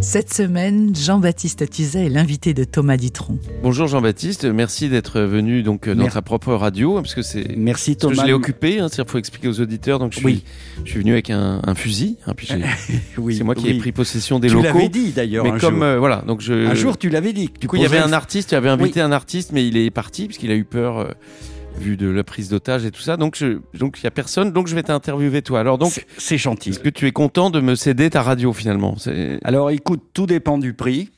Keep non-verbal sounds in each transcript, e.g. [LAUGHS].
Cette semaine, Jean-Baptiste Tuzet est l'invité de Thomas Dutronc. Bonjour Jean-Baptiste, merci d'être venu donc euh, dans ta propre radio parce que c'est Merci parce que Thomas. je l'ai occupé, hein, c'est-à-dire faut expliquer aux auditeurs donc je suis, Oui. je suis venu avec un, un fusil, hein, puis j'ai- [LAUGHS] Oui, c'est moi qui oui. ai pris possession des Tu locaux. l'avais dit d'ailleurs mais un comme jour. euh, voilà donc je Un jour, tu l'avais dit. tu du coup il y avait un artiste, tu avais invité un artiste mais il est parti parce qu'il a eu peur euh, vu de la prise d'otage et tout ça donc je donc il y a personne donc je vais t'interviewer toi. Alors donc C'est- gentil. est-ce que tu es content de me céder ta radio finalement? Alors écoute, tout dépend du prix.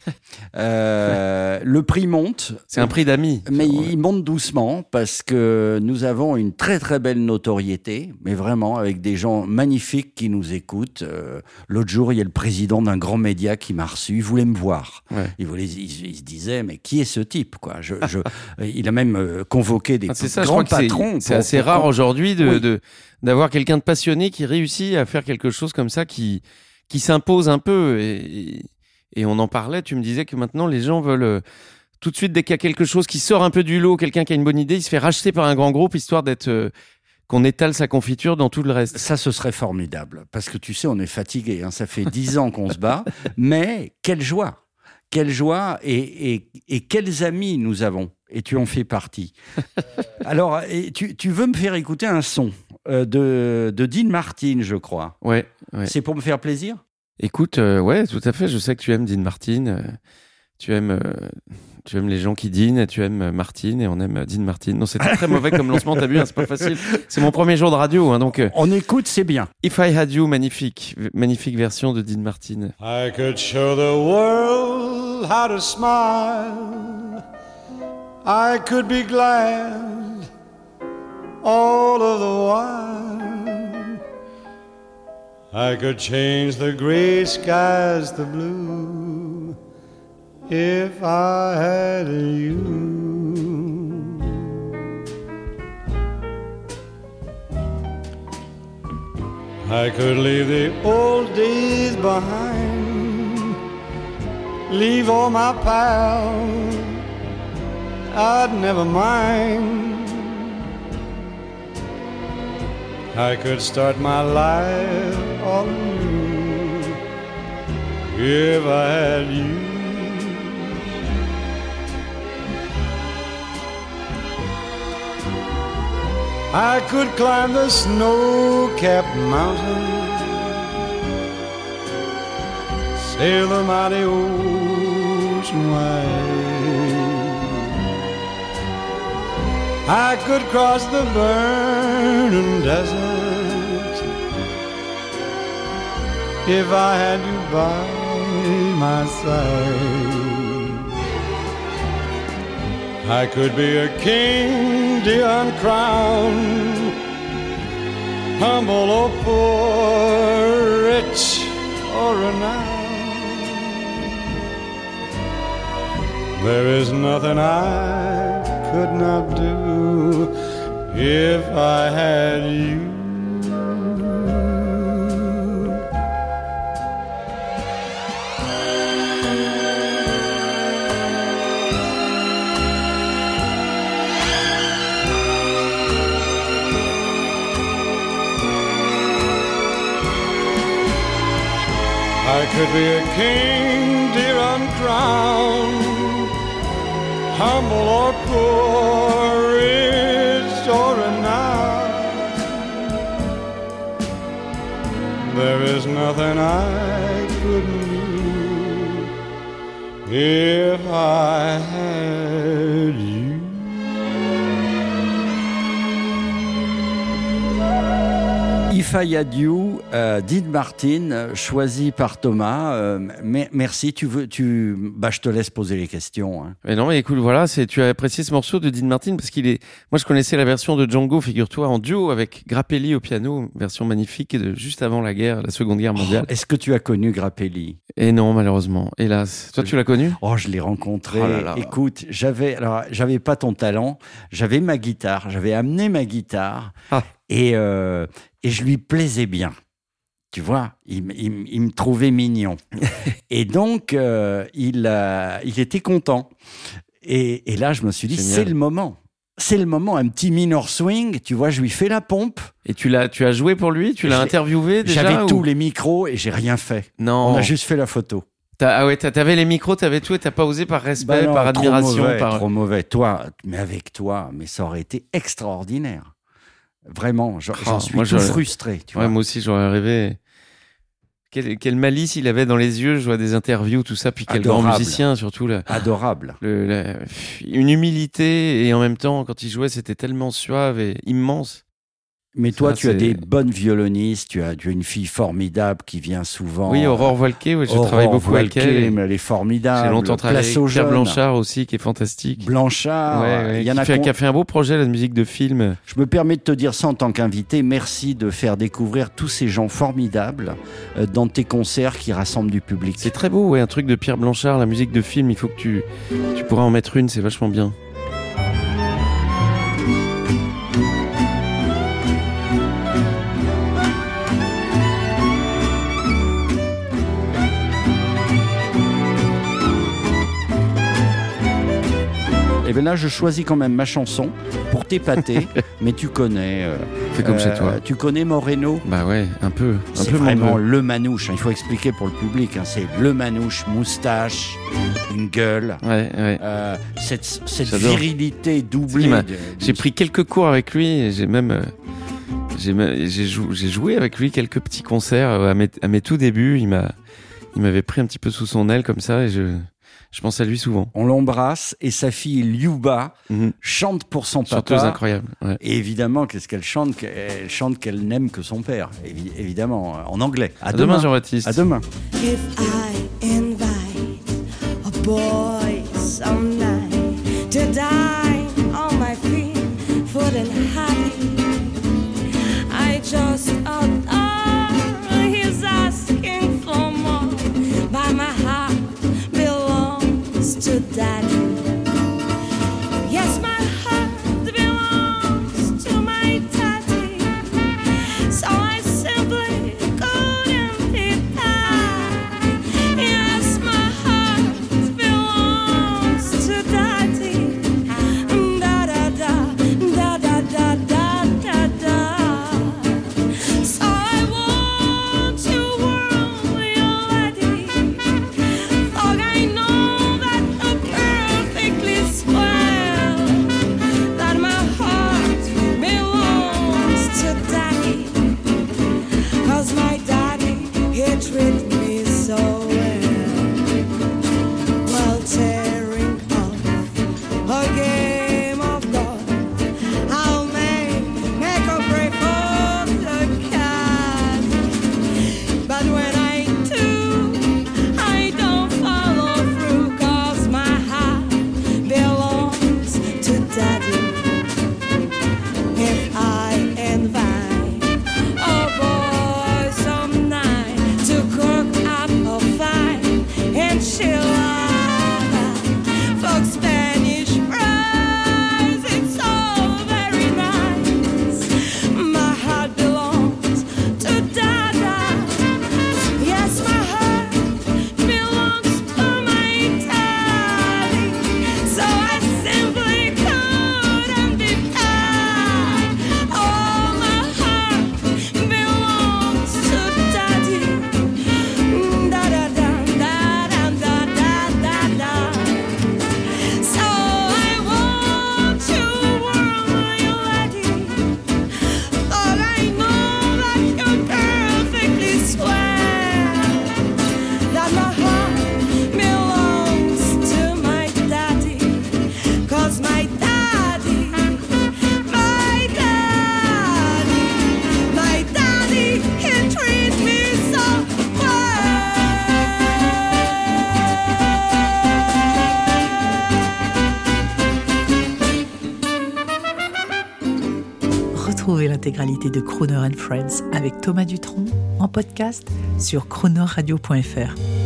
Euh, le prix monte. c'est un prix d'amis. Mais il monte doucement parce que nous avons une très très belle notoriété, mais vraiment avec des gens magnifiques qui nous écoutent. Euh, L'autre jour, il y a le président d'un grand média qui m'a reçu, il voulait me voir. Ouais. Il, voulait, il, il se disait, mais qui est ce type quoi? Je, je, Il a même euh, convoqué des Ah, c'est ça, crois que c'est- assez rare aujourd'hui de- d'avoir quelqu'un de passionné qui réussit à faire quelque chose comme ça qui, qui s'impose un peu. Et, et on en parlait, tu me disais que maintenant les gens veulent euh, tout de suite, dès qu'il y a quelque chose qui sort un peu du lot, quelqu'un qui a une bonne idée, il se fait racheter par un grand groupe histoire d'être. euh, qu'on étale sa confiture dans tout le reste. Ça, ce serait formidable. Parce que tu sais, on est fatigué. hein. Ça fait dix ans qu'on se bat. [LAUGHS] Mais quelle joie Quelle joie et, et, et quels amis nous avons. Et tu en fais partie. [LAUGHS] Alors, et tu, tu veux me faire écouter un son euh, de, de Dean Martin, je crois. Ouais, ouais. C'est pour me faire plaisir? Écoute, euh, ouais, tout à fait. Je sais que tu aimes Dean Martin. euh, tu aimes, euh, tu aimes les gens qui dînent. Tu aimes euh, Martin et on aime Dean Martin. Non, c'était très mauvais comme lancement. T'as vu, hein, c'est pas facile. C'est mon premier jour de radio, hein, donc. euh, On écoute, c'est bien. If I Had You, magnifique, magnifique version de Dean Martin. I could show the world how to smile. I could be glad all of the while. I could change the gray skies to blue if I had you. I could leave the old days behind, leave all my pals, I'd never mind. I could start my life all anew if I had you. I could climb the snow-capped mountain, sail the mighty ocean wide. I could cross the burning desert if I had you by my side. I could be a king, the uncrowned, humble or poor, rich or renowned. There is nothing I could not do if I had you. I could be a king, dear uncrowned, humble or poor, rich or renowned. There is nothing I couldn't do if I had If I Had You, euh, Dean Martin, choisi par Thomas. Euh, me- merci. Tu veux, tu, bah, je te laisse poser les questions. hein. Mais non, mais écoute, voilà, c'est, tu as apprécié ce morceau de Dean Martin parce qu'il est, moi je connaissais la version de Django, figure-toi, en duo avec Grappelli au piano, version magnifique de juste avant la guerre, la seconde guerre mondiale. Est-ce que tu as connu Grappelli? Et non, malheureusement, hélas. Toi, tu l'as connu? Oh, je l'ai rencontré. Oh là là. Écoute, j'avais, alors, j'avais pas ton talent. J'avais ma guitare. J'avais amené ma guitare. Ah. Et, euh, et je lui plaisais bien. Tu vois, il, me trouvait mignon. [LAUGHS] et donc, euh, il, il était content. Et, et là, je me suis dit, c'est le moment. C'est le moment, un petit minor swing. Tu vois, je lui fais la pompe. Et tu l'as, tu as joué pour lui? Tu l'as interviewé déjà J'avais ou- tous les micros et j'ai rien fait. Non. On a juste fait la photo. Ah ouais, t'avais les micros, t'avais tout et t'as pas osé par respect, Bah non, par trop admiration, mauvais, par. trop mauvais. Toi, mais avec toi, mais ça aurait été extraordinaire. Vraiment, j'en Oh, suis moi, tout j'aurais- frustré. Tu Ouais, vois. moi aussi, j'aurais rêvé. Quelle, quelle malice il avait dans les yeux, je vois des interviews, tout ça, puis quel grand musicien, surtout. Là. Adorable. Le, la- une humilité, et en même temps, quand il jouait, c'était tellement suave et immense. Mais toi, Ça, tu as des bonnes violonistes. Tu as, tu as une fille formidable qui vient souvent. Oui, Aurore Voilquet, ouais, je Aurore travaille beaucoup avec elle. mais elle est formidable. J'ai longtemps travaillé avec Pierre jeunes. Blanchard aussi, qui est fantastique. Blanchard. Ouais, ouais, il y en qui, a fait, qui a fait un beau projet, la musique de film. Je me permets de te dire ça en tant qu'invité. Merci de faire découvrir tous ces gens formidables euh, dans tes concerts qui rassemblent du public. C'est très beau, ouais, un truc de Pierre Blanchard, la musique de film, il faut que tu, tu pourras en mettre une, c'est vachement bien. Et bien là, je choisis quand même ma chanson pour t'épater. [LAUGHS] mais tu connais. euh, Fais comme chez euh, toi. Tu connais Moreno? Bah ouais, un peu. Un C'est peu vraiment le manouche. hein. Il faut expliquer pour le public. hein. C'est le manouche, moustache, une gueule. Ouais, ouais. euh, cette virilité doublée. De- J'ai pris quelques cours avec lui et j'ai même. euh, J'ai joué avec lui quelques petits concerts euh, à mes, à mes tout débuts. Il m'a, il m'avait pris un petit peu sous son aile comme ça et je, je pense à lui souvent. On l'embrasse et sa fille Liuba Mhm. chante pour son Chanteuse papa. incroyable. ouais. Et évidemment, qu'est-ce qu'elle chante Elle chante qu'elle n'aime que son père, évi- évidemment, en anglais. À, À demain, Jean-Baptiste. À demain. If I invite a boy some night to dine L'intégralité de Crooner and Friends avec Thomas Dutronc en podcast sur croonerradio.fr.